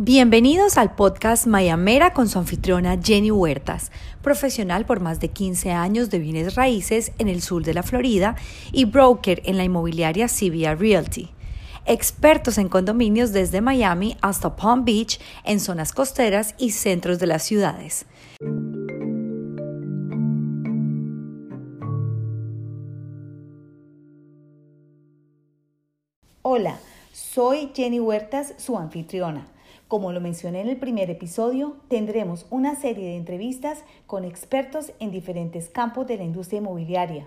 Bienvenidos al podcast Mayamera con su anfitriona Jenny Huertas, profesional por más de 15 años de bienes raíces en el sur de la Florida y broker en la inmobiliaria CBA Realty. Expertos en condominios desde Miami hasta Palm Beach en zonas costeras y centros de las ciudades. Hola, soy Jenny Huertas, su anfitriona. Como lo mencioné en el primer episodio, tendremos una serie de entrevistas con expertos en diferentes campos de la industria inmobiliaria.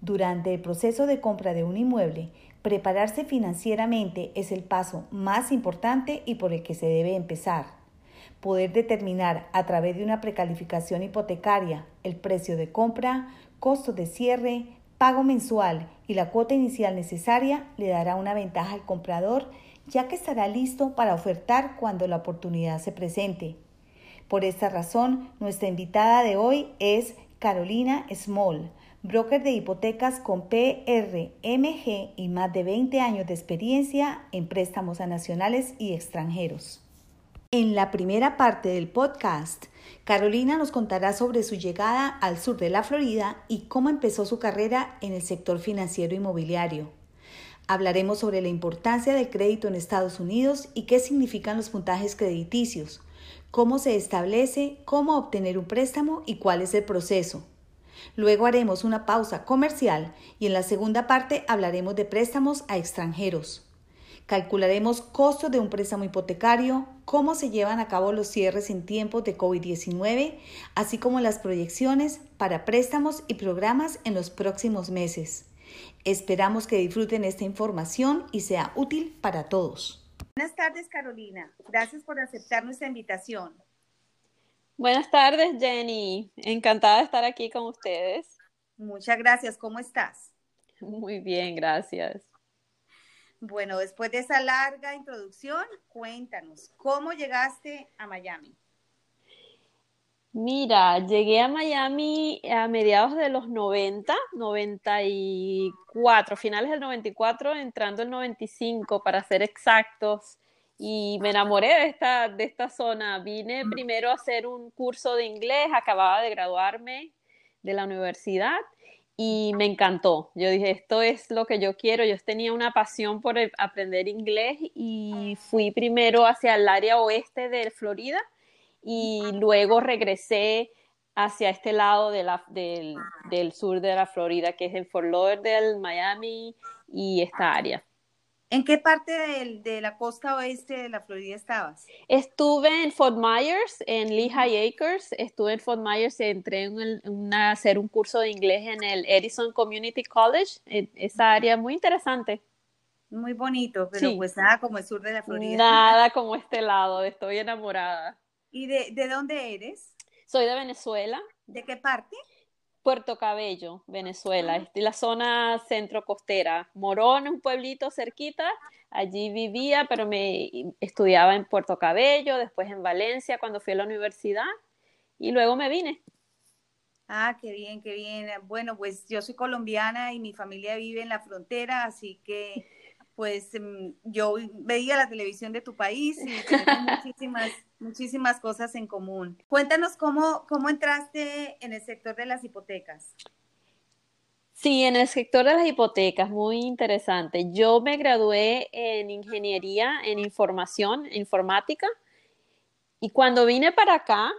Durante el proceso de compra de un inmueble, prepararse financieramente es el paso más importante y por el que se debe empezar. Poder determinar a través de una precalificación hipotecaria el precio de compra, costo de cierre, pago mensual y la cuota inicial necesaria le dará una ventaja al comprador ya que estará listo para ofertar cuando la oportunidad se presente. Por esta razón, nuestra invitada de hoy es Carolina Small, broker de hipotecas con PRMG y más de 20 años de experiencia en préstamos a nacionales y extranjeros. En la primera parte del podcast, Carolina nos contará sobre su llegada al sur de la Florida y cómo empezó su carrera en el sector financiero inmobiliario. Hablaremos sobre la importancia del crédito en Estados Unidos y qué significan los puntajes crediticios, cómo se establece, cómo obtener un préstamo y cuál es el proceso. Luego haremos una pausa comercial y en la segunda parte hablaremos de préstamos a extranjeros. Calcularemos costos de un préstamo hipotecario, cómo se llevan a cabo los cierres en tiempos de COVID-19, así como las proyecciones para préstamos y programas en los próximos meses. Esperamos que disfruten esta información y sea útil para todos. Buenas tardes, Carolina. Gracias por aceptar nuestra invitación. Buenas tardes, Jenny. Encantada de estar aquí con ustedes. Muchas gracias. ¿Cómo estás? Muy bien, gracias. Bueno, después de esa larga introducción, cuéntanos, ¿cómo llegaste a Miami? Mira, llegué a Miami a mediados de los 90, 94, finales del 94, entrando el 95 para ser exactos, y me enamoré de esta, de esta zona. Vine primero a hacer un curso de inglés, acababa de graduarme de la universidad y me encantó. Yo dije, esto es lo que yo quiero. Yo tenía una pasión por aprender inglés y fui primero hacia el área oeste de Florida y luego regresé hacia este lado de la, del, del, sur de la Florida, que es en Fort Lauderdale, Miami y esta área. ¿En qué parte de, de, la costa oeste de la Florida estabas? Estuve en Fort Myers, en Lehigh Acres. Estuve en Fort Myers y entré en a hacer un curso de inglés en el Edison Community College. Esa área muy interesante. Muy bonito, pero pues nada como el sur de la Florida. Nada como este lado, estoy enamorada. ¿Y de, de dónde eres? Soy de Venezuela. ¿De qué parte? Puerto Cabello, Venezuela, ah. la zona centro costera. Morón, un pueblito cerquita, allí vivía, pero me estudiaba en Puerto Cabello, después en Valencia cuando fui a la universidad y luego me vine. Ah, qué bien, qué bien. Bueno, pues yo soy colombiana y mi familia vive en la frontera, así que pues em, yo veía la televisión de tu país y tenemos muchísimas, muchísimas cosas en común. Cuéntanos cómo, cómo entraste en el sector de las hipotecas. Sí, en el sector de las hipotecas, muy interesante. Yo me gradué en ingeniería en información, informática, y cuando vine para acá,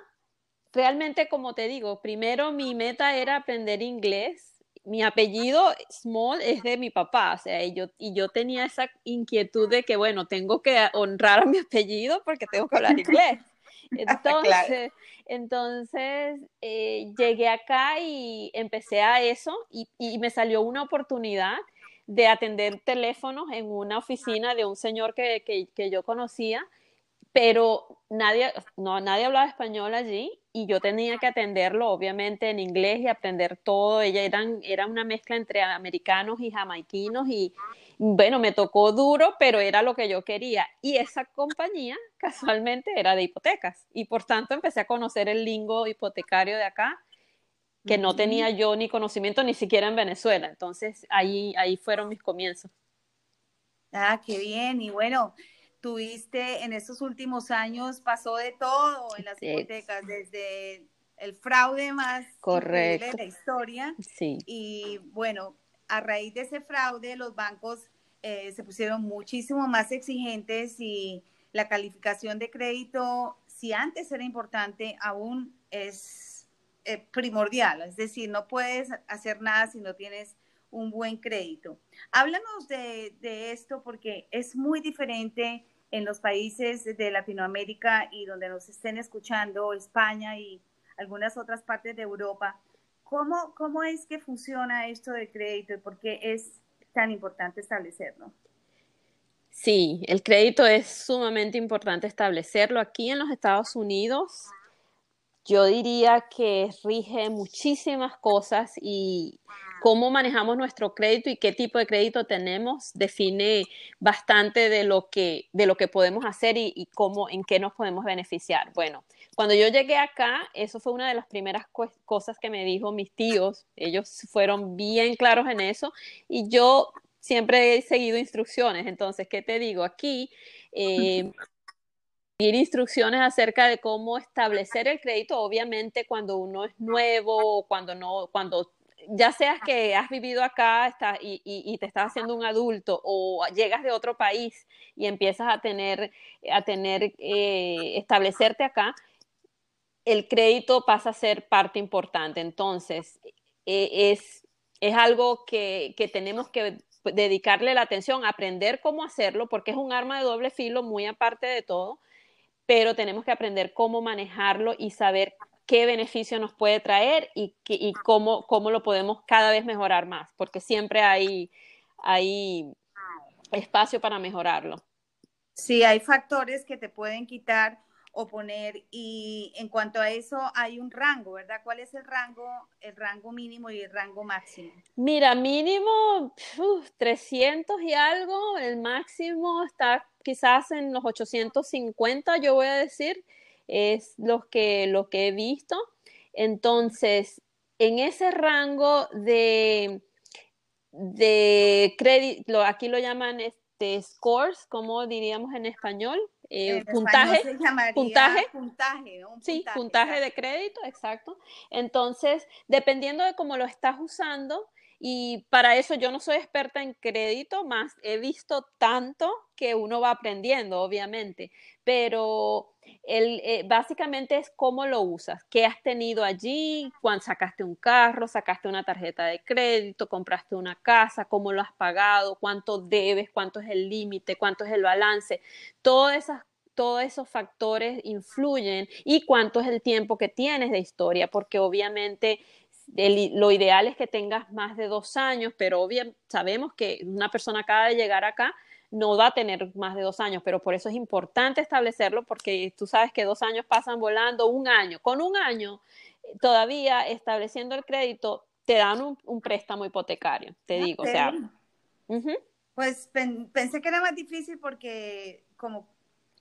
realmente, como te digo, primero mi meta era aprender inglés mi apellido Small es de mi papá, o sea, y yo, y yo tenía esa inquietud de que, bueno, tengo que honrar a mi apellido porque tengo que hablar inglés. Entonces, entonces eh, llegué acá y empecé a eso y, y, me salió una oportunidad de atender teléfonos en una oficina de un señor que, que, que yo conocía, pero nadie, no, nadie hablaba español allí y yo tenía que atenderlo obviamente en inglés y aprender todo. Ella eran, era una mezcla entre americanos y jamaiquinos y bueno, me tocó duro, pero era lo que yo quería. Y esa compañía casualmente era de hipotecas y por tanto empecé a conocer el lingo hipotecario de acá que no tenía yo ni conocimiento ni siquiera en Venezuela. Entonces ahí, ahí fueron mis comienzos. Ah, qué bien. Y bueno, tuviste en estos últimos años, pasó de todo en las hipotecas, desde el fraude más Correcto. de la historia. Sí. Y bueno, a raíz de ese fraude, los bancos eh, se pusieron muchísimo más exigentes y la calificación de crédito, si antes era importante, aún es eh, primordial. Es decir, no puedes hacer nada si no tienes un buen crédito. Háblanos de, esto porque es muy diferente en los países de Latinoamérica y donde nos estén escuchando, España y algunas otras partes de Europa. ¿Cómo, cómo es que funciona esto del crédito y por qué es tan importante establecerlo? Sí, el crédito es sumamente importante establecerlo. Aquí en los Estados Unidos, yo diría que rige muchísimas cosas y cómo manejamos nuestro crédito y qué tipo de crédito tenemos define bastante de lo que, de lo que podemos hacer y, y cómo, en qué nos podemos beneficiar. Bueno, cuando yo llegué acá, eso fue una de las primeras cosas que me dijo mis tíos. Ellos fueron bien claros en eso y yo siempre he seguido instrucciones. Entonces, ¿qué te digo? Aquí, eh, instrucciones acerca de cómo establecer el crédito, obviamente cuando uno es nuevo, cuando no, cuando ya seas que has vivido acá está, y, y, te estás haciendo un adulto o llegas de otro país y empiezas a tener, a tener, eh, establecerte acá, el crédito pasa a ser parte importante. Entonces, e, es, es algo que, que tenemos que dedicarle la atención, aprender cómo hacerlo, porque es un arma de doble filo muy aparte de todo, pero tenemos que aprender cómo manejarlo y saber qué beneficio nos puede traer y, y cómo, cómo lo podemos cada vez mejorar más, porque siempre hay, hay espacio para mejorarlo. Sí, hay factores que te pueden quitar o poner y en cuanto a eso hay un rango, ¿verdad? ¿Cuál es el rango, el rango mínimo y el rango máximo? Mira, mínimo 300 y algo, el máximo está quizás en los 850, yo voy a decir, es lo que, lo que he visto. Entonces, en ese rango de, de crédito, aquí lo llaman este, scores, como diríamos en español, eh, puntaje, puntaje, puntaje, sí, puntaje de crédito, exacto. Entonces, dependiendo de cómo lo estás usando, y para eso yo no soy experta en crédito, más he visto tanto que uno va aprendiendo, obviamente, pero el, eh, básicamente es cómo lo usas, qué has tenido allí, cuando sacaste un carro, sacaste una tarjeta de crédito, compraste una casa, cómo lo has pagado, cuánto debes, cuánto es el límite, cuánto es el balance, todas esas todos esos factores influyen y cuánto es el tiempo que tienes de historia, porque obviamente lo ideal es que tengas más de dos años, pero obviamente sabemos que una persona acaba de llegar acá no va a tener más de dos años, pero por eso es importante establecerlo, porque tú sabes que dos años pasan volando, un año. Con un año, todavía estableciendo el crédito, te dan un, préstamo hipotecario, te digo, o sea. Pues pensé que era más difícil porque como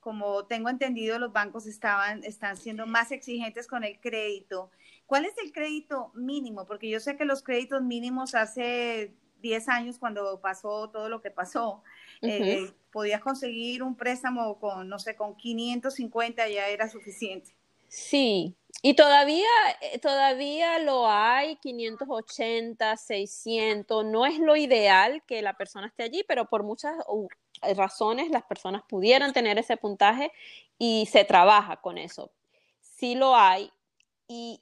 como tengo entendido, los bancos estaban, están siendo más exigentes con el crédito. ¿Cuál es el crédito mínimo? Porque yo sé que los créditos mínimos hace 10 años, cuando pasó todo lo que pasó, eh, podías conseguir un préstamo con, no sé, con 550 ya era suficiente. Sí, y todavía, eh, todavía lo hay, 580, 600, no es lo ideal que la persona esté allí, pero por muchas razones las personas pudieran tener ese puntaje y se trabaja con eso. Sí lo hay y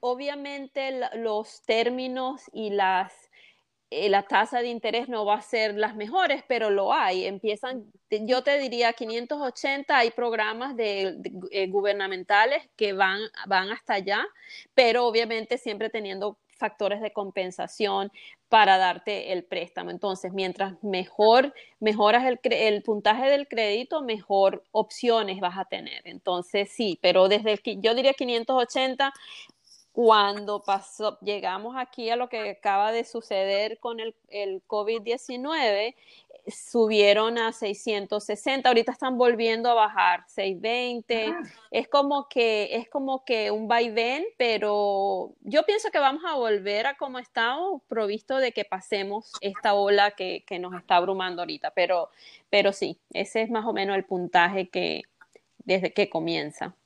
obviamente los términos y las la tasa de interés no va a ser las mejores, pero lo hay. Empiezan, yo te diría 580, hay programas de, eh, gubernamentales que van, van hasta allá, pero obviamente siempre teniendo factores de compensación para darte el préstamo. Entonces, mientras mejor mejoras el, el, puntaje del crédito, mejor opciones vas a tener. Entonces, sí, pero desde el, yo diría 580 cuando pasó, llegamos aquí a lo que acaba de suceder con el, el COVID-19, subieron a 660, ahorita están volviendo a bajar, 620. Es como que es como que un vaivén, pero yo pienso que vamos a volver a como estamos, provisto de que pasemos esta ola que, que nos está abrumando ahorita, pero, pero sí, ese es más o menos el puntaje que desde que comienza.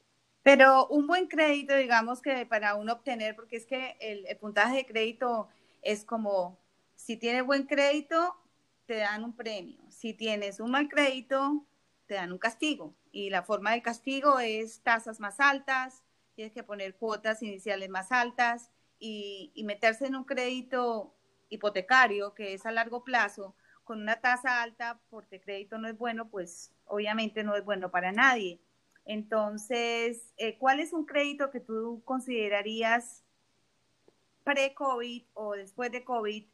Pero un buen crédito, digamos que para uno obtener, porque es que el, puntaje de crédito es como, si tienes buen crédito, te dan un premio. Si tienes un mal crédito, te dan un castigo. Y la forma de castigo es tasas más altas, tienes que poner cuotas iniciales más altas y, y meterse en un crédito hipotecario que es a largo plazo con una tasa alta porque crédito no es bueno, pues obviamente no es bueno para nadie. Entonces, eh, ¿cuál es un crédito que tú considerarías pre-COVID o después de COVID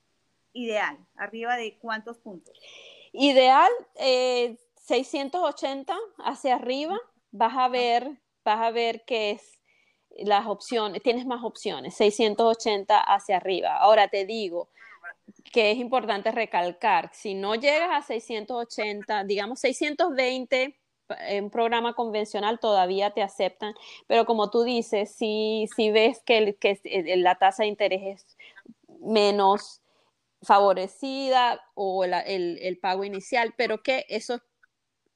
ideal? ¿Arriba de cuántos puntos? Ideal, eh, 680 hacia arriba, vas a ver, vas a ver que es las opciones, tienes más opciones, 680 hacia arriba. Ahora te digo que es importante recalcar, si no llegas a 680, digamos 620, en un programa convencional todavía te aceptan, pero como tú dices, si, si ves que, que la tasa de interés es menos favorecida o el, el, pago inicial, pero que eso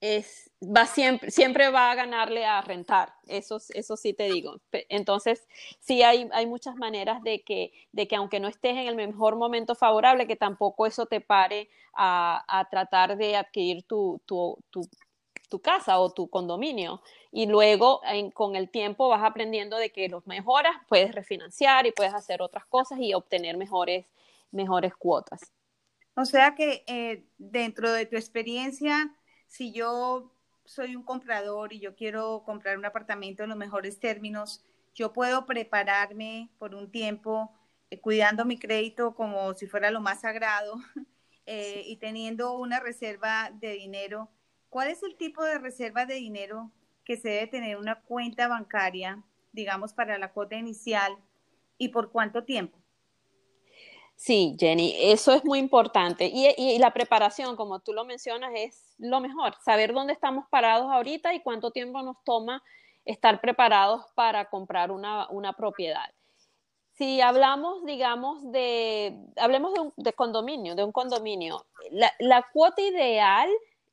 es, va siempre, siempre va a ganarle a rentar, eso, eso sí te digo. Entonces, sí hay, hay muchas maneras de que, de que aunque no estés en el mejor momento favorable, que tampoco eso te pare a, a tratar de adquirir tu, tu, tu casa o tu condominio. Y luego con el tiempo vas aprendiendo de que los mejoras, puedes refinanciar y puedes hacer otras cosas y obtener mejores mejores cuotas. O sea que eh, dentro de tu experiencia, si yo soy un comprador y yo quiero comprar un apartamento en los mejores términos, yo puedo prepararme por un tiempo eh, cuidando mi crédito como si fuera lo más sagrado eh, y teniendo una reserva de dinero. ¿Cuál es el tipo de reserva de dinero que se debe tener una cuenta bancaria, digamos, para la cuota inicial y por cuánto tiempo? Sí, Jenny, eso es muy importante. Y, la preparación, como tú lo mencionas, es lo mejor. Saber dónde estamos parados ahorita y cuánto tiempo nos toma estar preparados para comprar una, propiedad. Si hablamos, digamos, de, hablemos de, un, condominio, de un condominio, la, cuota ideal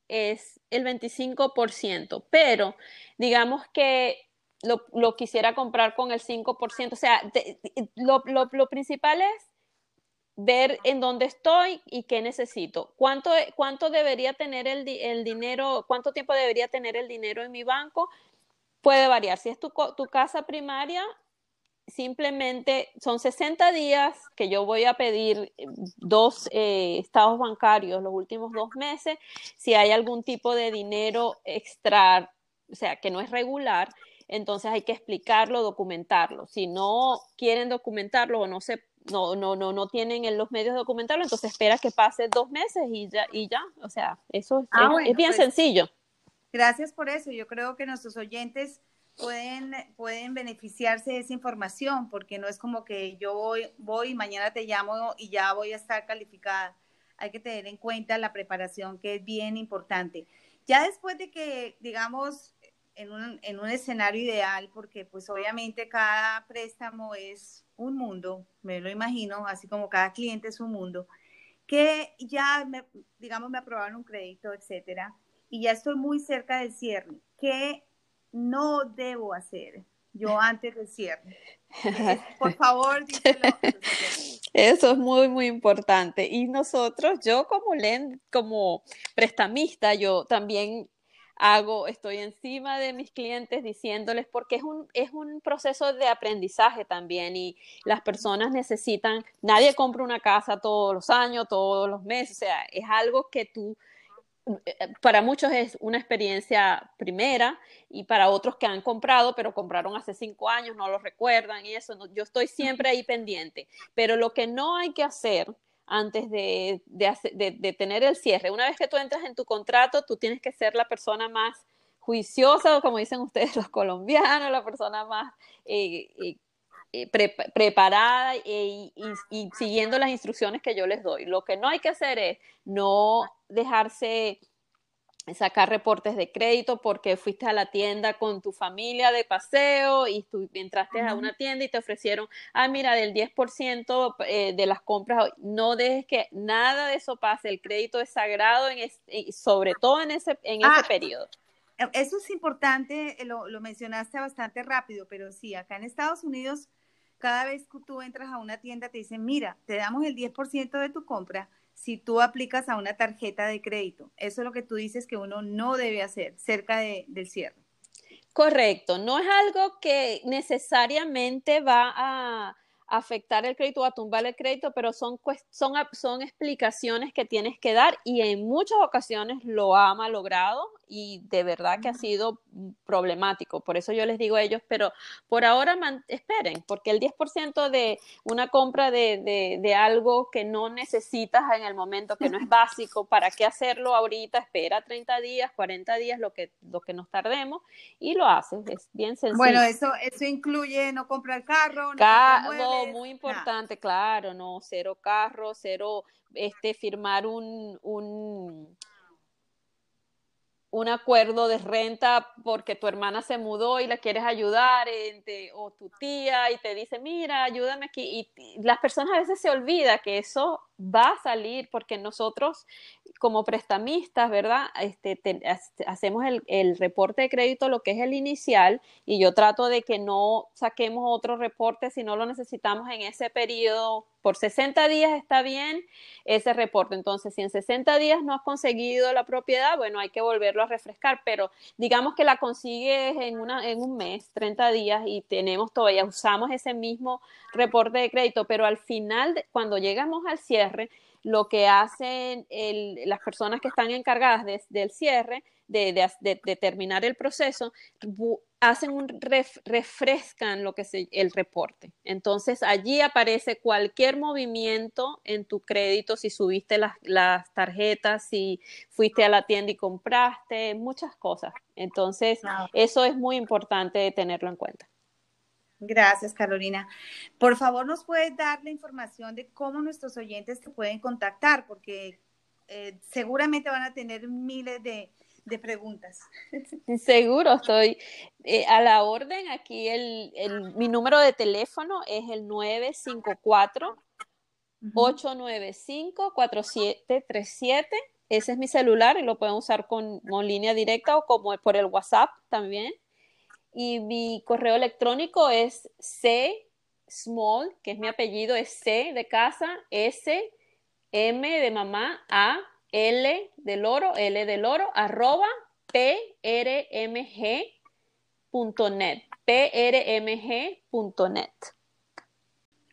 es el 25%, pero digamos que lo, quisiera comprar con el 5%. O sea, lo, lo principal es ver en dónde estoy y qué necesito. ¿Cuánto, cuánto debería tener el, el, dinero, cuánto tiempo debería tener el dinero en mi banco? Puede variar. Si es tu, tu casa primaria, simplemente son 60 días que yo voy a pedir eh, dos eh, estados bancarios los últimos dos meses. Si hay algún tipo de dinero extra, o sea, que no es regular, entonces hay que explicarlo, documentarlo. Si no quieren documentarlo o no se no, no, no, no tienen en los medios de documentarlo, entonces espera que pase dos meses y ya, y ya. O sea, eso ah, es, bien pues, sencillo. Gracias por eso. Yo creo que nuestros oyentes pueden, pueden beneficiarse de esa información, porque no es como que yo voy, voy mañana te llamo y ya voy a estar calificada. Hay que tener en cuenta la preparación, que es bien importante. Ya después de que, digamos, en un, en un escenario ideal, porque pues obviamente cada préstamo es un mundo, me lo imagino, así como cada cliente es un mundo, que ya, me, digamos, me aprobaron un crédito, etcétera, y ya estoy muy cerca del cierre. ¿Qué no debo hacer yo antes del cierre? Por favor, díselo. Eso es muy, muy importante. Y nosotros, yo como LEN, como prestamista, yo también hago, estoy encima de mis clientes diciéndoles, porque es un, es un proceso de aprendizaje también y las personas necesitan, nadie compra una casa todos los años, todos los meses, o sea, es algo que tú, eh, para muchos es una experiencia primera y para otros que han comprado, pero compraron hace cinco años, no lo recuerdan y eso, yo estoy siempre ahí pendiente, pero lo que no hay que hacer antes de, tener el cierre. Una vez que tú entras en tu contrato, tú tienes que ser la persona más juiciosa, como dicen ustedes los colombianos, la persona más eh, eh, eh, preparada y, siguiendo las instrucciones que yo les doy. Lo que no hay que hacer es no dejarse sacar reportes de crédito porque fuiste a la tienda con tu familia de paseo y tú entraste a una tienda y te ofrecieron, ah, mira, del 10% eh, de las compras, no dejes que nada de eso pase, el crédito es sagrado, en sobre todo en ese, en ese ah, periodo. E, eso es importante, eh, lo, lo mencionaste bastante rápido, pero sí, acá en Estados Unidos, cada vez que tú entras a una tienda te dicen, mira, te damos el 10% de tu compra, si tú aplicas a una tarjeta de crédito. Eso es lo que tú dices que uno no debe hacer cerca de, del cierre. Correcto, no es algo que necesariamente va a afectar el crédito o a tumbar el crédito, pero son, son, son explicaciones que tienes que dar y en muchas ocasiones lo ha malogrado y de verdad que ha sido problemático. Por eso yo les digo a ellos, pero por ahora esperen, porque el 10% de una compra de, de, algo que no necesitas en el momento, que no es básico, ¿para qué hacerlo ahorita? Espera 30 días, 40 días, lo que, lo que nos tardemos y lo haces. Es bien sencillo. Bueno, eso, eso incluye no comprar carro, no muy importante, claro, no, cero carro, cero este firmar un, un un acuerdo de renta porque tu hermana se mudó y la quieres ayudar, o tu tía y te dice, mira, ayúdame aquí. Y, las personas a veces se olvida que eso va a salir porque nosotros como prestamistas, ¿verdad? Este, hacemos el, reporte de crédito, lo que es el inicial, y yo trato de que no saquemos otro reporte si no lo necesitamos en ese periodo por 60 días está bien ese reporte. Entonces, si en 60 días no has conseguido la propiedad, bueno, hay que volverlo a refrescar, pero digamos que la consigues en, una, en un mes, 30 días, y tenemos todavía, usamos ese mismo reporte de crédito, pero al final, cuando llegamos al cierre, lo que hacen las personas que están encargadas del cierre, de, de, terminar el proceso, hacen un refrescan lo que es el reporte. Entonces allí aparece cualquier movimiento en tu crédito, si subiste las, las, tarjetas, si fuiste a la tienda y compraste, muchas cosas. Entonces eso es muy importante tenerlo en cuenta. Gracias, Carolina. Por favor, nos puedes dar la información de cómo nuestros oyentes te pueden contactar, porque eh, seguramente van a tener miles de, de preguntas. Seguro, estoy eh, a la orden. Aquí el, mi número de teléfono es el 954 895 4737. Ese es mi celular y lo pueden usar con, con, línea directa o como por el WhatsApp también. Y mi correo electrónico es c small, que es mi apellido, es c de casa, s m de mamá, a L del oro, L del oro, arroba prmg.net, prmg.net.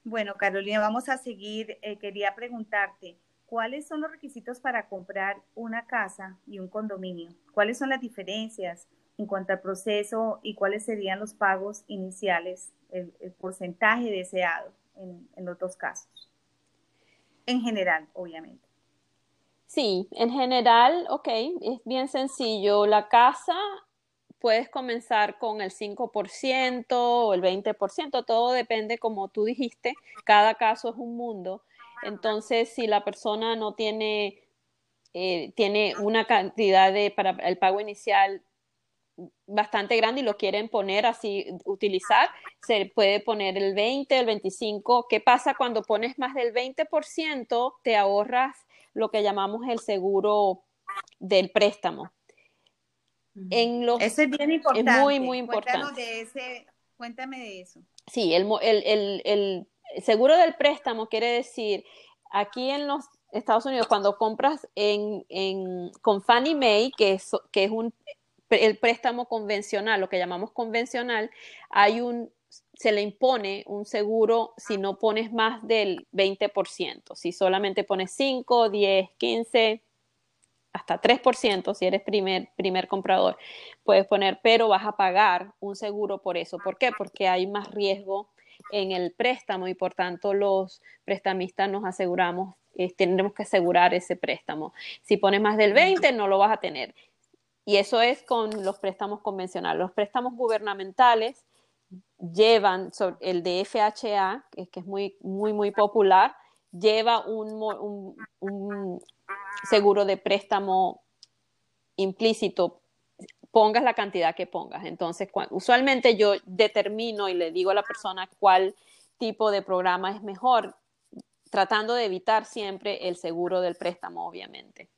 Bueno, Carolina, vamos a seguir. Eh, quería preguntarte, ¿cuáles son los requisitos para comprar una casa y un condominio? ¿Cuáles son las diferencias en cuanto al proceso y cuáles serían los pagos iniciales, el, porcentaje deseado en los dos casos? En general, obviamente. Sí, en general, ok, es bien sencillo. La casa puedes comenzar con el 5% o el 20%, todo depende como tú dijiste, cada caso es un mundo. Entonces, si la persona no tiene, eh, tiene una cantidad de, para el pago inicial bastante grande y lo quieren poner así, utilizar, se puede poner el 20, el 25. ¿Qué pasa cuando pones más del 20%? Te ahorras lo que llamamos el seguro del préstamo. En los, Eso es bien importante. Es muy, muy importante. De ese, cuéntame de eso. Sí, el, el, el, seguro del préstamo quiere decir, aquí en los Estados Unidos, cuando compras en, en, con Fannie Mae, que es, que es un, el préstamo convencional, lo que llamamos convencional, hay un se le impone un seguro si no pones más del 20%. Si solamente pones 5, 10, 15, hasta 3%, si eres primer, primer comprador, puedes poner, pero vas a pagar un seguro por eso. ¿Por qué? Porque hay más riesgo en el préstamo y por tanto los prestamistas nos aseguramos, eh, tendremos que asegurar ese préstamo. Si pones más del 20, no lo vas a tener. Y eso es con los préstamos convencionales. Los préstamos gubernamentales llevan el de FHA, que es muy, muy, muy popular, lleva un, seguro de préstamo implícito, pongas la cantidad que pongas. Entonces, usualmente yo determino y le digo a la persona cuál tipo de programa es mejor, tratando de evitar siempre el seguro del préstamo, obviamente.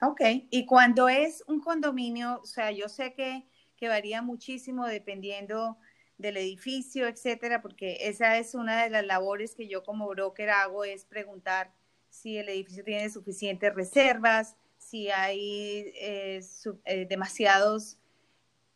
Ok, y cuando es un condominio, o sea, yo sé que, que varía muchísimo dependiendo del edificio, etcétera, porque esa es una de las labores que yo como broker hago, es preguntar si el edificio tiene suficientes reservas, si hay eh, eh, demasiados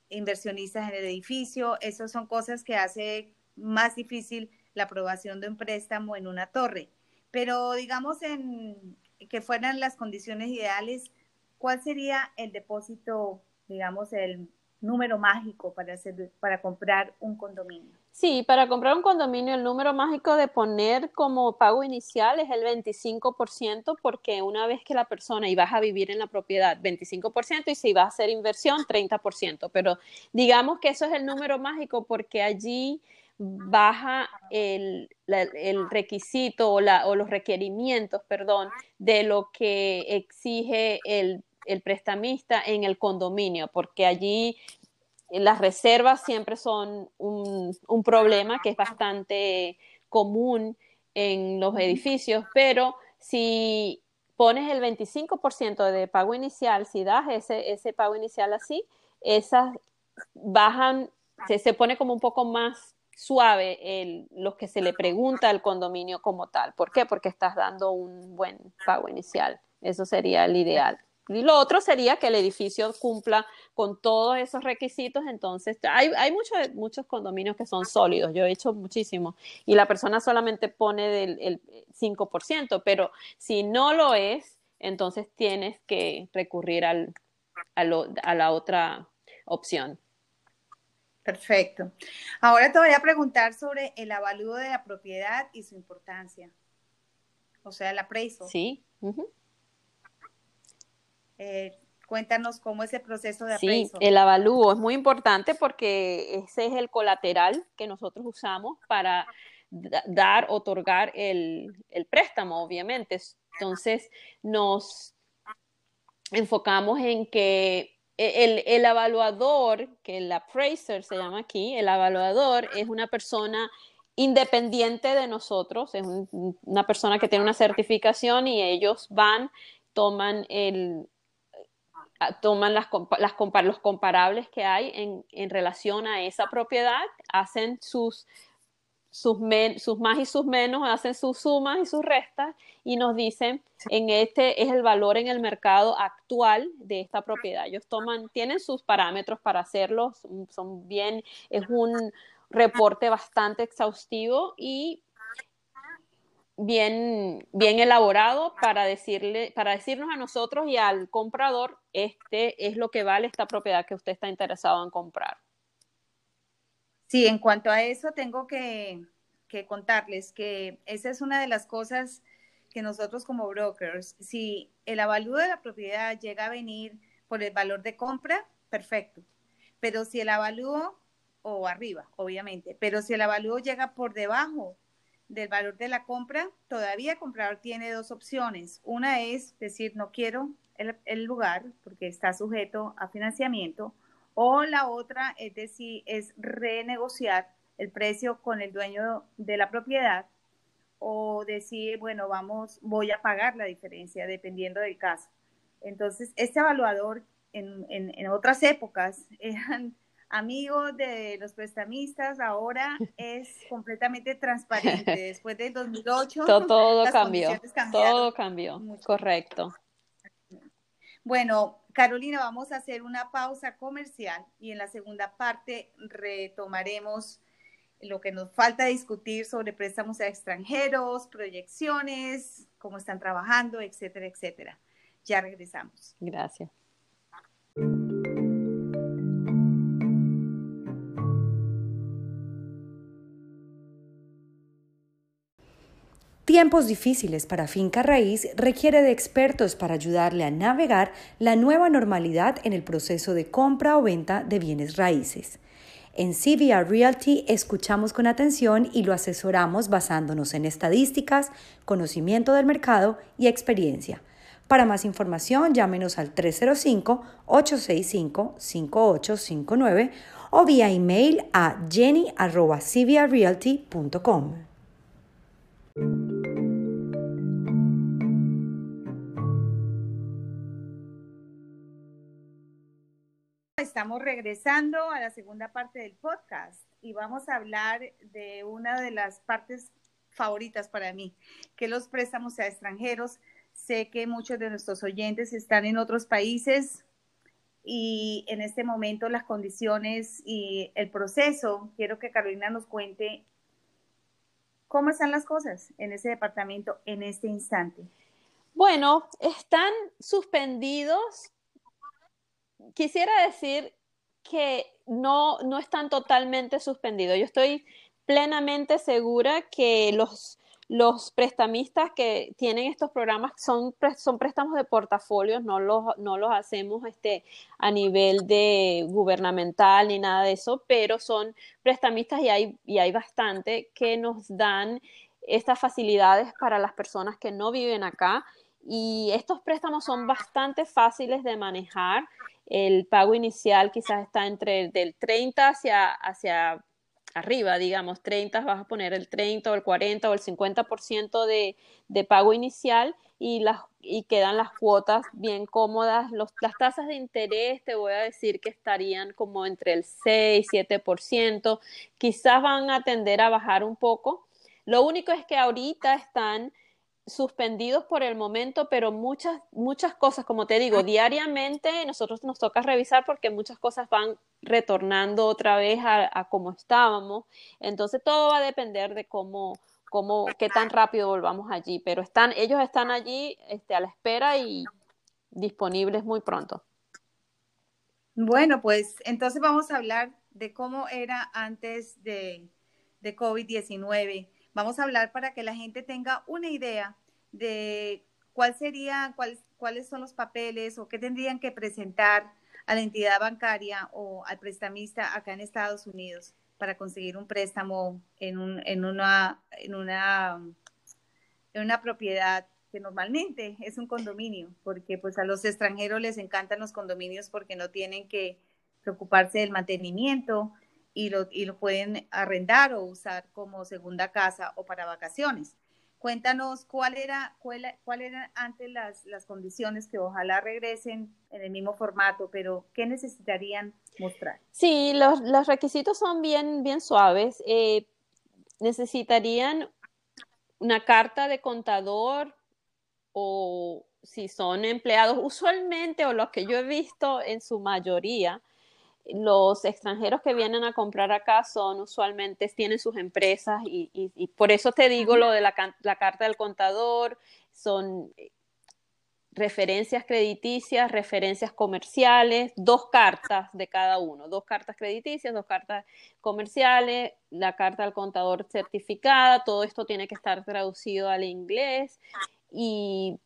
inversionistas en el edificio. Esas son cosas que hace más difícil la aprobación de un préstamo en una torre. Pero digamos en que fueran las condiciones ideales, ¿cuál sería el depósito, digamos, el número mágico para, hacer, para comprar un condominio? Sí, para comprar un condominio el número mágico de poner como pago inicial es el 25% porque una vez que la persona y vas a vivir en la propiedad 25% y si vas a hacer inversión 30%, pero digamos que eso es el número mágico porque allí baja el, el requisito o, la, o los requerimientos, perdón, de lo que exige el el prestamista en el condominio, porque allí las reservas siempre son un, problema que es bastante común en los edificios, pero si pones el 25% de pago inicial, si das ese, ese pago inicial así, esas bajan, se, se pone como un poco más suave el, lo que se le pregunta al condominio como tal. ¿Por qué? Porque estás dando un buen pago inicial. Eso sería el ideal. Y lo otro sería que el edificio cumpla con todos esos requisitos. Entonces, hay, hay muchos, muchos condominios que son sólidos. Yo he hecho muchísimos. Y la persona solamente pone del, el 5%, pero si no lo es, entonces tienes que recurrir al, a, a la otra opción. Perfecto. Ahora te voy a preguntar sobre el avalúo de la propiedad y su importancia. O sea, el appraisal. Sí. Eh, cuéntanos cómo es el proceso de Sí, el avalúo es muy importante porque ese es el colateral que nosotros usamos para dar, otorgar el, préstamo, obviamente. Entonces, nos enfocamos en que el, el, evaluador, que el appraiser se llama aquí, el evaluador es una persona independiente de nosotros, es una persona que tiene una certificación y ellos van, toman el, toman las, las, los comparables que hay en, en, relación a esa propiedad, hacen sus, sus, sus, más y sus menos, hacen sus sumas y sus restas y nos dicen en este es el valor en el mercado actual de esta propiedad. Ellos toman, tienen sus parámetros para hacerlos, son bien, es un reporte bastante exhaustivo y bien, bien elaborado para decirle, para decirnos a nosotros y al comprador, este es lo que vale esta propiedad que usted está interesado en comprar. Sí, en cuanto a eso, tengo que, contarles que esa es una de las cosas que nosotros como brokers, si el avalúo de la propiedad llega a venir por el valor de compra, perfecto. Pero si el avalúo, o arriba, obviamente, pero si el avalúo llega por debajo del valor de la compra, todavía el comprador tiene dos opciones. Una es decir, no quiero el, lugar porque está sujeto a financiamiento, o la otra es decir, es renegociar el precio con el dueño de la propiedad o decir, bueno, vamos, voy a pagar la diferencia dependiendo del caso. Entonces, este evaluador en, en otras épocas eran amigo de los prestamistas, ahora es completamente transparente. Después del 2008, todo, todo cambió. Todo cambió, correcto. Bueno, Carolina, vamos a hacer una pausa comercial y en la segunda parte retomaremos lo que nos falta discutir sobre préstamos a extranjeros, proyecciones, cómo están trabajando, etcétera, etcétera. Ya regresamos. Gracias. Tiempos difíciles para Finca Raíz requiere de expertos para ayudarle a navegar la nueva normalidad en el proceso de compra o venta de bienes raíces. En CVR Realty escuchamos con atención y lo asesoramos basándonos en estadísticas, conocimiento del mercado y experiencia Para más información, llámenos al 305-865-5859 o vía email a jenny.civiarealty.com. Estamos regresando a la segunda parte del podcast y vamos a hablar de una de las partes favoritas para mí, que los préstamos a extranjeros. Sé que muchos de nuestros oyentes están en otros países y en este momento las condiciones y el proceso, quiero que Carolina nos cuente cómo están las cosas en ese departamento en este instante. Bueno, están suspendidos. Quisiera decir que no, no están totalmente suspendidos. Yo estoy plenamente segura que los, los prestamistas que tienen estos programas son, son préstamos de portafolios, no los, no los hacemos este, a nivel de gubernamental ni nada de eso, pero son prestamistas y hay, y hay bastante que nos dan estas facilidades para las personas que no viven acá. Y estos préstamos son bastante fáciles de manejar. El pago inicial quizás está entre del 30 hacia, hacia arriba, digamos, 30, vas a poner el 30 o el 40 o el 50% de, de pago inicial y, las, y quedan las cuotas bien cómodas. Las tasas de interés, te voy a decir que estarían como entre el 6, 7%, quizás van a tender a bajar un poco. Lo único es que ahorita están suspendidos por el momento, pero muchas, muchas cosas, como te digo, diariamente nosotros nos toca revisar porque muchas cosas van retornando otra vez a, a como estábamos. Entonces todo va a depender de cómo, cómo, qué tan rápido volvamos allí. Pero están, ellos están allí este, a la espera y disponibles muy pronto. Bueno, pues entonces vamos a hablar de cómo era antes de, de COVID-19 Vamos a hablar para que la gente tenga una idea de cuál sería, cuáles son los papeles o qué tendrían que presentar a la entidad bancaria o al prestamista acá en Estados Unidos para conseguir un préstamo en, un, en, una, en, una, en una propiedad que normalmente es un condominio, porque pues a los extranjeros les encantan los condominios porque no tienen que preocuparse del mantenimiento, y lo, y lo pueden arrendar o usar como segunda casa o para vacaciones. Cuéntanos cuál era, cuál, cuál eran antes las, las condiciones que ojalá regresen en el mismo formato, pero ¿qué necesitarían mostrar? Sí, los, los requisitos son bien, bien suaves. Eh, necesitarían una carta de contador o si son empleados, usualmente o los que yo he visto en su mayoría, los extranjeros que vienen a comprar acá son usualmente, tienen sus empresas y, y, por eso te digo lo de la, la, carta del contador, son eh, referencias crediticias, referencias comerciales, dos cartas de cada uno, dos cartas crediticias, dos cartas comerciales, la carta del contador certificada, todo esto tiene que estar traducido al inglés y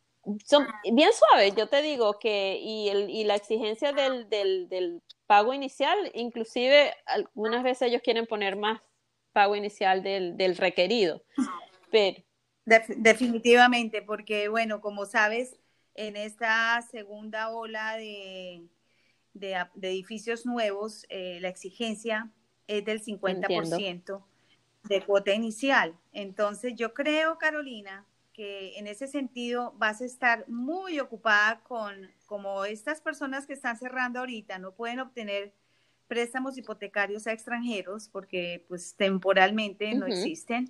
son bien suaves, yo te digo que, y, el, y la exigencia del, del, del, pago inicial, inclusive algunas veces ellos quieren poner más pago inicial del, del requerido. Pero... definitivamente, porque bueno, como sabes, en esta segunda ola de, de, de edificios nuevos, eh, la exigencia es del 50% de cuota inicial. Entonces, yo creo, Carolina, que en ese sentido vas a estar muy ocupada con, como estas personas que están cerrando ahorita no pueden obtener préstamos hipotecarios a extranjeros porque pues temporalmente no existen.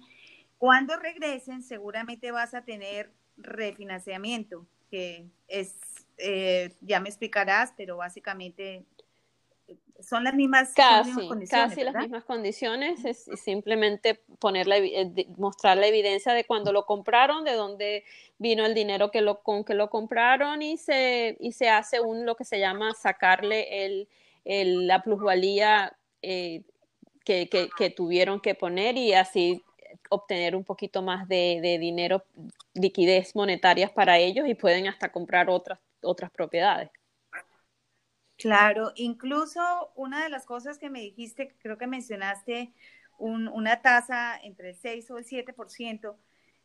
Cuando regresen seguramente vas a tener refinanciamiento, que es, eh, ya me explicarás, pero básicamente son las mismas, casi, condiciones. Casi las mismas condiciones, es, simplemente poner la, eh, mostrar la evidencia de cuando lo compraron, de dónde vino el dinero que lo, con que lo compraron y se, y se hace un lo que se llama sacarle el, el la plusvalía eh, que, que, que, tuvieron que poner y así obtener un poquito más de, de dinero, liquidez monetarias para ellos y pueden hasta comprar otras, otras propiedades. Claro, incluso una de las cosas que me dijiste, creo que mencionaste un, una tasa entre el 6 o el 7%,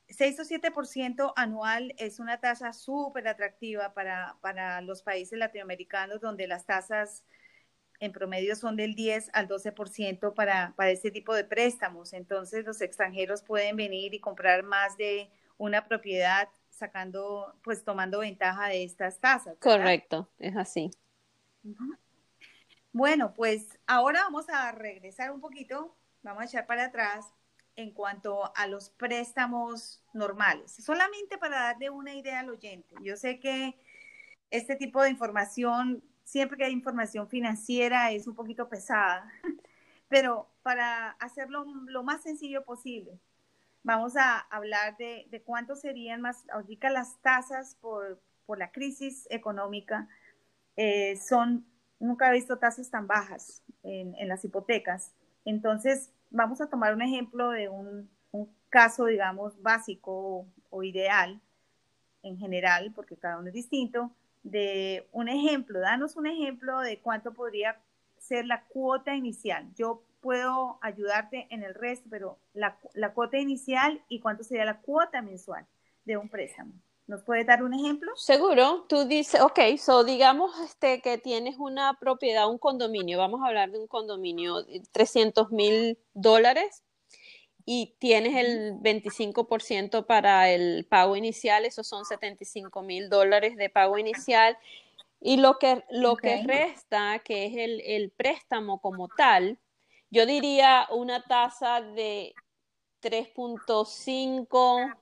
6 o 7% anual es una tasa súper atractiva para, para los países latinoamericanos donde las tasas en promedio son del 10 al 12% para, para este tipo de préstamos. Entonces los extranjeros pueden venir y comprar más de una propiedad sacando, pues tomando ventaja de estas tasas. Correcto, es así. Bueno, pues ahora vamos a regresar un poquito, vamos a echar para atrás en cuanto a los préstamos normales, solamente para darle una idea al oyente. Yo sé que este tipo de información, siempre que hay información financiera, es un poquito pesada, pero para hacerlo lo más sencillo posible, vamos a hablar de, de cuánto serían más, ahorita las tasas por, por la crisis económica eh, son, nunca he visto tasas tan bajas en, las hipotecas. Entonces, vamos a tomar un ejemplo de un, caso, digamos, básico o, ideal en general, porque cada uno es distinto, de un ejemplo, danos un ejemplo de cuánto podría ser la cuota inicial. Yo puedo ayudarte en el resto, pero la, la cuota inicial y cuánto sería la cuota mensual de un préstamo. ¿Nos puede dar un ejemplo? Seguro. Tú dices, ok, so digamos este, que tienes una propiedad, un condominio, vamos a hablar de un condominio, 300 mil dólares y tienes el 25% para el pago inicial, esos son 75 mil dólares de pago inicial. Y lo que, lo que resta, que es el, el préstamo como tal, yo diría una tasa de 3.5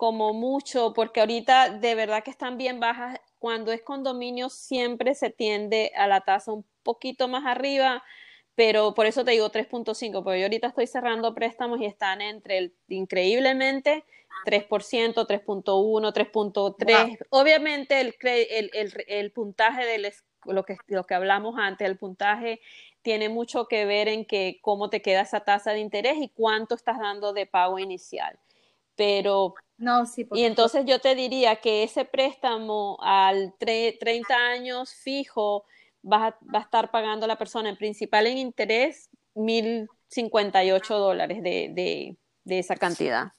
como mucho, porque ahorita de verdad que están bien bajas. Cuando es condominio siempre se tiende a la tasa un poquito más arriba, pero por eso te digo 3.5, porque yo ahorita estoy cerrando préstamos y están entre el increíblemente 3%, 3.1, 3.3. Obviamente el, el, el, el, puntaje de lo que, lo que hablamos antes, el puntaje tiene mucho que ver en que cómo te queda esa tasa de interés y cuánto estás dando de pago inicial. Pero no, sí. y entonces yo te diría que ese préstamo al 30 años fijo va a, estar pagando la persona en principal en interés 1.058 dólares de, esa cantidad.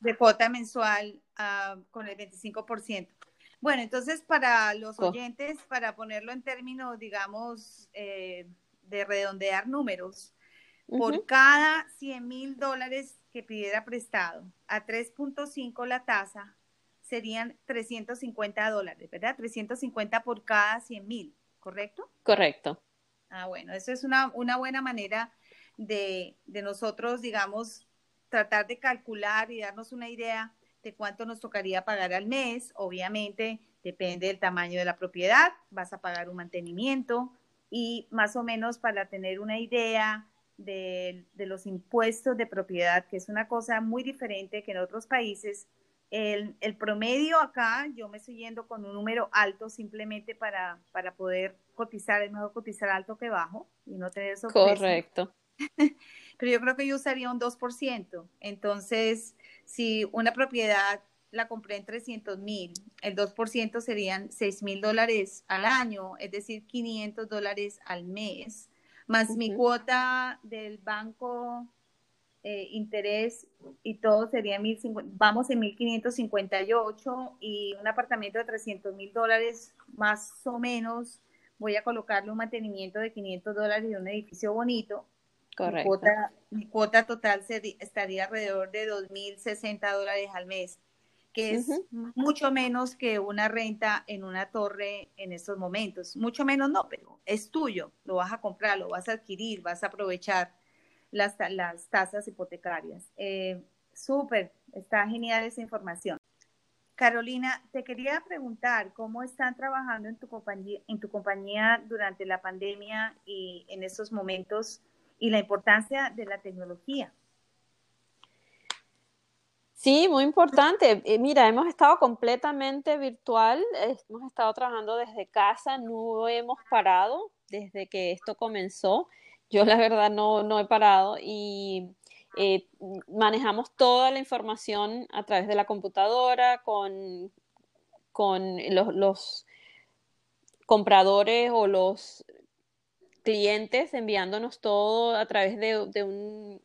De cuota mensual uh, con el 25%. Bueno, entonces para los oyentes, para ponerlo en términos, digamos, eh, de redondear números, por cada 100 mil dólares que pidiera prestado a 3.5 la tasa, serían 350 dólares, ¿verdad? 350 por cada 100 mil, ¿correcto? Correcto. Ah, bueno, eso es una, una buena manera de, de nosotros, digamos, tratar de calcular y darnos una idea de cuánto nos tocaría pagar al mes. Obviamente, depende del tamaño de la propiedad, vas a pagar un mantenimiento y más o menos para tener una idea de, los impuestos de propiedad, que es una cosa muy diferente que en otros países. El, promedio acá, yo me estoy yendo con un número alto simplemente para, para poder cotizar, es mejor cotizar alto que bajo y no tener eso. Correcto. Pero yo creo que yo usaría un 2%. Entonces, si una propiedad la compré en 300 mil, el 2% serían 6 mil dólares al año, es decir, 500 dólares al mes más mi cuota del banco, eh, interés y todo sería mil vamos en 1558 y un apartamento de 300 mil dólares más o menos voy a colocarle un mantenimiento de 500 dólares y un edificio bonito. Correcto. Mi cuota, total estaría alrededor de 2.060 dólares al mes que es mucho menos que una renta en una torre en estos momentos. Mucho menos no, pero es tuyo, lo vas a comprar, lo vas a adquirir, vas a aprovechar las, las tasas hipotecarias. Eh, Súper, está genial esa información. Carolina, te quería preguntar cómo están trabajando en tu compañía, en tu compañía durante la pandemia y en estos momentos y la importancia de la tecnología. Sí, muy importante. Eh, mira, hemos estado completamente virtual, hemos estado trabajando desde casa, no hemos parado desde que esto comenzó. Yo la verdad no, no he parado y eh, manejamos toda la información a través de la computadora con, con los, los compradores o los clientes enviándonos todo a través de, de un,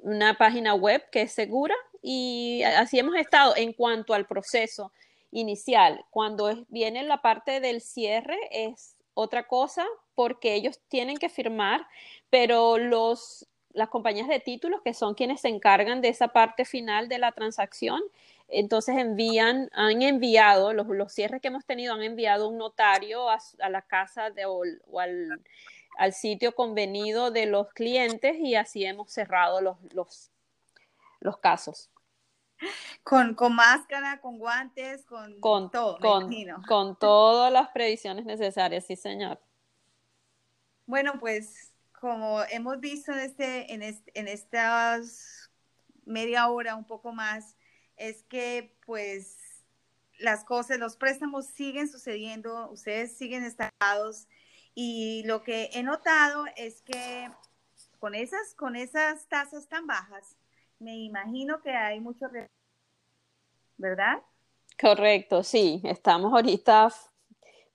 una página web que es segura y así hemos estado en cuanto al proceso inicial. Cuando viene la parte del cierre es otra cosa porque ellos tienen que firmar, pero los, las compañías de títulos, que son quienes se encargan de esa parte final de la transacción, entonces envían, han enviado, los, los cierres que hemos tenido han enviado un notario a, la casa de, o, al, al, sitio convenido de los clientes y así hemos cerrado los, los, los casos. Con, con, máscara, con guantes, con, con todo, con, con todas las previsiones necesarias, sí, señor. Bueno, pues como hemos visto en, este, en, este, en estas media hora, un poco más, es que pues las cosas, los préstamos siguen sucediendo, ustedes siguen estados y lo que he notado es que con esas, con esas tasas tan bajas, me imagino que hay mucho, ¿verdad? Correcto, sí, estamos ahorita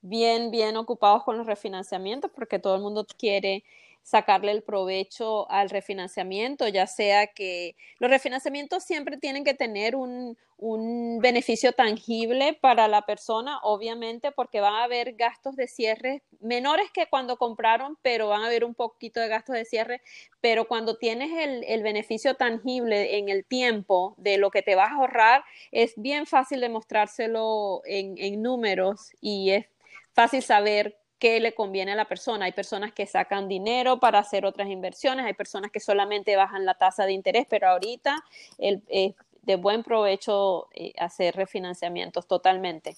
bien, bien ocupados con los refinanciamientos porque todo el mundo quiere sacarle el provecho al refinanciamiento, ya sea que los refinanciamientos siempre tienen que tener un, un, beneficio tangible para la persona, obviamente, porque van a haber gastos de cierre menores que cuando compraron, pero van a haber un poquito de gastos de cierre, pero cuando tienes el, el beneficio tangible en el tiempo de lo que te vas a ahorrar, es bien fácil demostrárselo en, en números y es fácil saber qué le conviene a la persona. Hay personas que sacan dinero para hacer otras inversiones, hay personas que solamente bajan la tasa de interés, pero ahorita el, es de buen provecho eh, hacer refinanciamientos totalmente.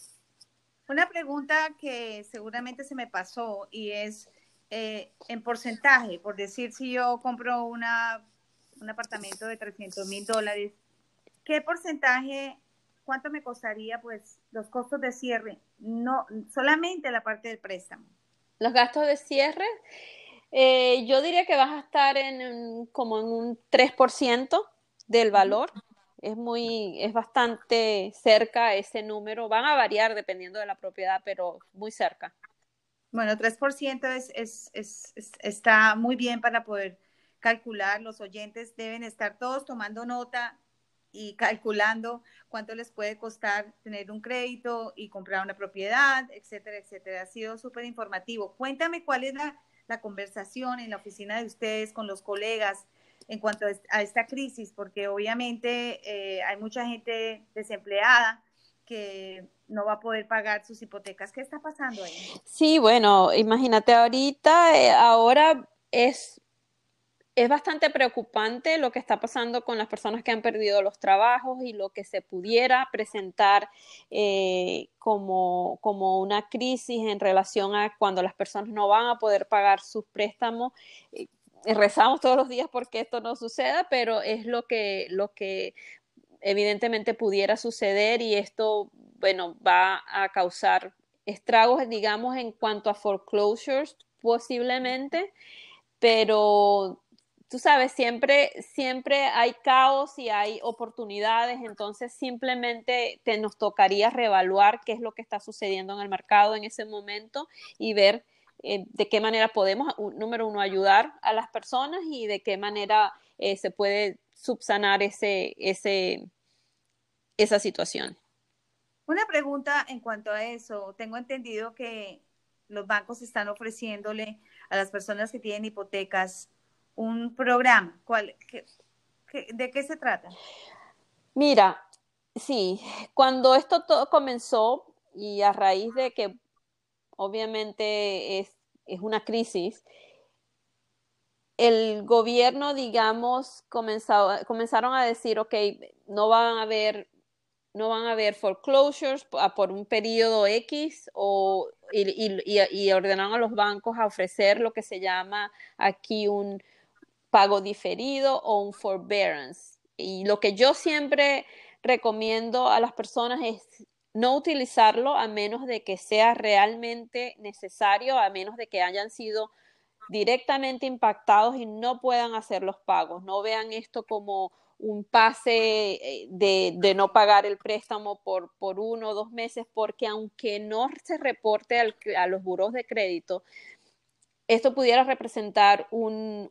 Una pregunta que seguramente se me pasó y es eh, en porcentaje, por decir si yo compro una, un apartamento de 300 mil dólares, ¿qué porcentaje ¿cuánto me costaría pues los costos de cierre? No, solamente la parte del préstamo. Los gastos de cierre, eh, yo diría que vas a estar en como en un 3% del valor. Es muy, es bastante cerca ese número. Van a variar dependiendo de la propiedad, pero muy cerca. Bueno, 3% es, es, es, está muy bien para poder calcular. Los oyentes deben estar todos tomando nota y calculando cuánto les puede costar tener un crédito y comprar una propiedad, etcétera, etcétera. Ha sido súper informativo. Cuéntame cuál es la, conversación en la oficina de ustedes con los colegas en cuanto a esta crisis, porque obviamente eh, hay mucha gente desempleada que no va a poder pagar sus hipotecas. ¿Qué está pasando ahí? Sí, bueno, imagínate ahorita, eh, ahora es es bastante preocupante lo que está pasando con las personas que han perdido los trabajos y lo que se pudiera presentar eh, como, como, una crisis en relación a cuando las personas no van a poder pagar sus préstamos. Eh, rezamos todos los días porque esto no suceda, pero es lo que, lo que evidentemente pudiera suceder y esto, bueno, va a causar estragos, digamos, en cuanto a foreclosures posiblemente, pero tú sabes, siempre, siempre hay caos y hay oportunidades, entonces simplemente te, nos tocaría reevaluar qué es lo que está sucediendo en el mercado en ese momento y ver eh, de qué manera podemos, número uno, ayudar a las personas y de qué manera eh, se puede subsanar ese, ese, esa situación. Una pregunta en cuanto a eso. Tengo entendido que los bancos están ofreciéndole a las personas que tienen hipotecas un programa. ¿Cuál, de qué se trata? Mira, sí, cuando esto todo comenzó y a raíz de que obviamente es, es una crisis, el gobierno, digamos, comenzaron a decir, ok, no van a haber no van a haber foreclosures por un periodo X o, y, y, ordenaron a los bancos a ofrecer lo que se llama aquí un pago diferido o un forbearance. Y lo que yo siempre recomiendo a las personas es no utilizarlo a menos de que sea realmente necesario, a menos de que hayan sido directamente impactados y no puedan hacer los pagos. No vean esto como un pase eh, de, de no pagar el préstamo por, por, uno o dos meses, porque aunque no se reporte al, a los buros de crédito, esto pudiera representar un,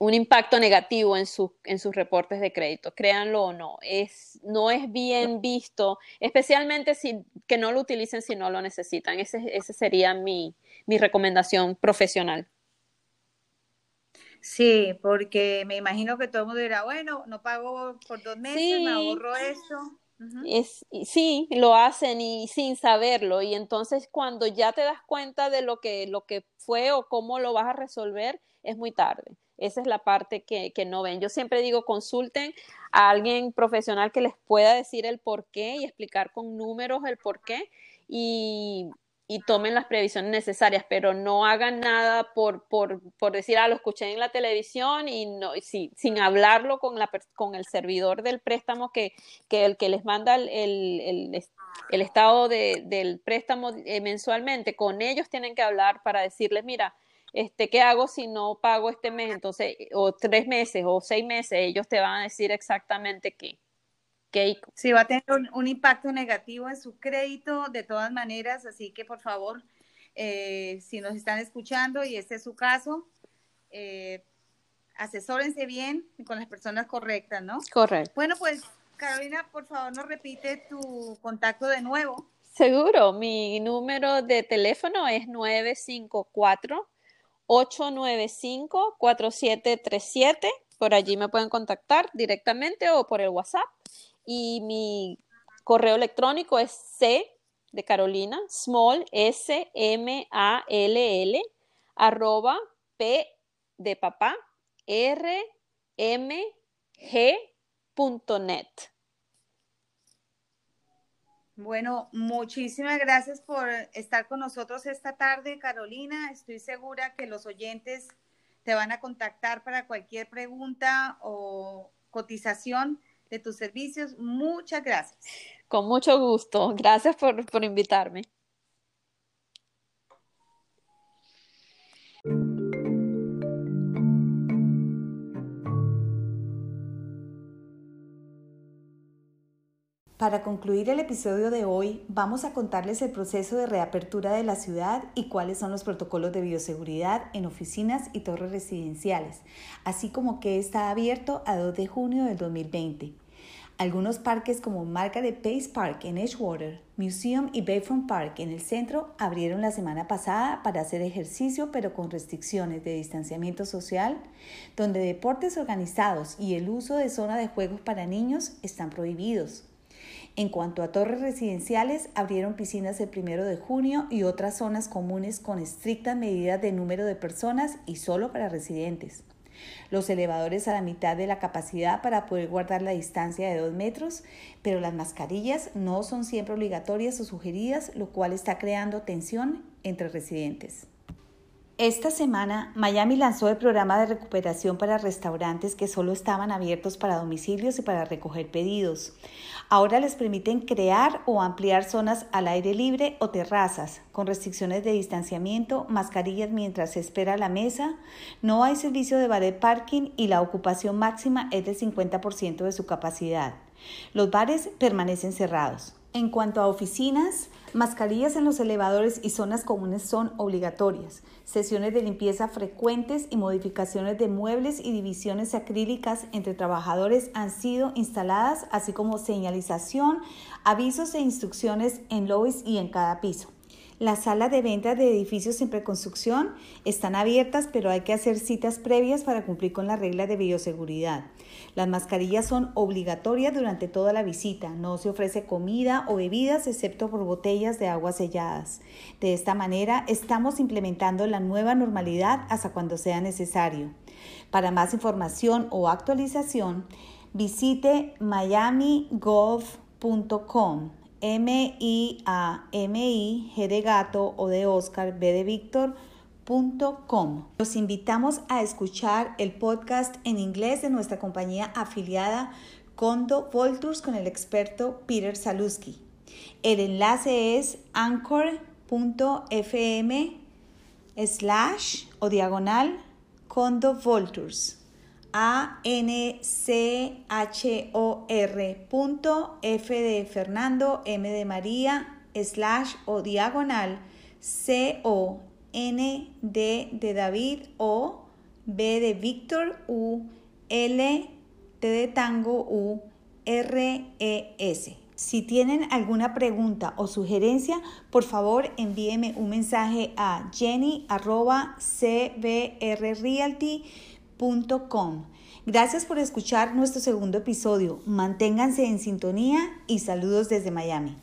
un impacto negativo en, en sus reportes de crédito, créanlo o no. Es, no es bien visto, especialmente si que no lo utilicen si no lo necesitan. Esa ese sería mi, mi recomendación profesional. Sí, porque me imagino que todo el mundo dirá, bueno, no pago por dos meses, me ahorro esto. Es, sí, lo hacen y sin saberlo. Y entonces cuando ya te das cuenta de lo que, lo que fue o cómo lo vas a resolver, es muy tarde. Esa es la parte que, que no ven. Yo siempre digo, consulten a alguien profesional que les pueda decir el por qué y explicar con números el por qué. Y, y tomen las previsiones necesarias, pero no hagan nada por, por, por decir, ah, lo escuché en la televisión y no, sí, sin hablarlo con, la, con el servidor del préstamo que, que el que les manda el, el, el estado de, del préstamo eh, mensualmente, con ellos tienen que hablar para decirles, mira, este, ¿qué hago si no pago este mes? Entonces, o tres meses o seis meses, ellos te van a decir exactamente qué. Sí, va a tener un, impacto negativo en su crédito de todas maneras, así que por favor, eh, si nos están escuchando y este es su caso, eh, asesórense bien con las personas correctas, ¿no? Correcto. Bueno, pues Carolina, por favor, nos repite tu contacto de nuevo. Seguro, mi número de teléfono es 954 895 4737. Por allí me pueden contactar directamente o por el WhatsApp y mi correo electrónico es C de Carolina, small, S, M, A, L, L, arroba, P de papá, R, M, G, punto net. Bueno, muchísimas gracias por estar con nosotros esta tarde, Carolina. Estoy segura que los oyentes te van a contactar para cualquier pregunta o cotización de tus servicios. Muchas gracias. Con mucho gusto. Gracias por, por invitarme. Para concluir el episodio de hoy, vamos a contarles el proceso de reapertura de la ciudad y cuáles son los protocolos de bioseguridad en oficinas y torres residenciales, así como que está abierto a 2 de junio del 2020. Algunos parques como Margaret Pace Park en Edgewater, Museum y Bayfront Park en el centro abrieron la semana pasada para hacer ejercicio pero con restricciones de distanciamiento social, donde deportes organizados y el uso de zona de juegos para niños están prohibidos. En cuanto a torres residenciales, abrieron piscinas el primero de junio y otras zonas comunes con estrictas medidas de número de personas y solo para residentes. Los elevadores a la mitad de la capacidad para poder guardar la distancia de dos metros, pero las mascarillas no son siempre obligatorias o sugeridas, lo cual está creando tensión entre residentes. Esta semana, Miami lanzó el programa de recuperación para restaurantes que solo estaban abiertos para domicilios y para recoger pedidos. Ahora les permiten crear o ampliar zonas al aire libre o terrazas, con restricciones de distanciamiento, mascarillas mientras se espera la mesa, no hay servicio de ballet parking y la ocupación máxima es del 50% de su capacidad. Los bares permanecen cerrados. En cuanto a oficinas, mascarillas en los elevadores y zonas comunes son obligatorias. Sesiones de limpieza frecuentes y modificaciones de muebles y divisiones acrílicas entre trabajadores han sido instaladas, así como señalización, avisos e instrucciones en lobbies y en cada piso. Las salas de ventas de edificios en preconstrucción están abiertas, pero hay que hacer citas previas para cumplir con las reglas de bioseguridad. Las mascarillas son obligatorias durante toda la visita. No se ofrece comida o bebidas excepto por botellas de agua selladas. De esta manera, estamos implementando la nueva normalidad hasta cuando sea necesario. Para más información o actualización, visite miamigolf.com M-I-A-M-I, G de gato o de Oscar, B de Víctor. Com. Los invitamos a escuchar el podcast en inglés de nuestra compañía afiliada Condo Volturs con el experto Peter Saluski. El enlace es anchor.fm slash o diagonal Condo Volturs a n c h o r punto f de Fernando m de María slash o diagonal c o n d de David o B de Víctor U L T de Tango U R E S. Si tienen alguna pregunta o sugerencia, por favor envíeme un mensaje a Gracias por escuchar nuestro segundo episodio. Manténganse en sintonía y saludos desde Miami.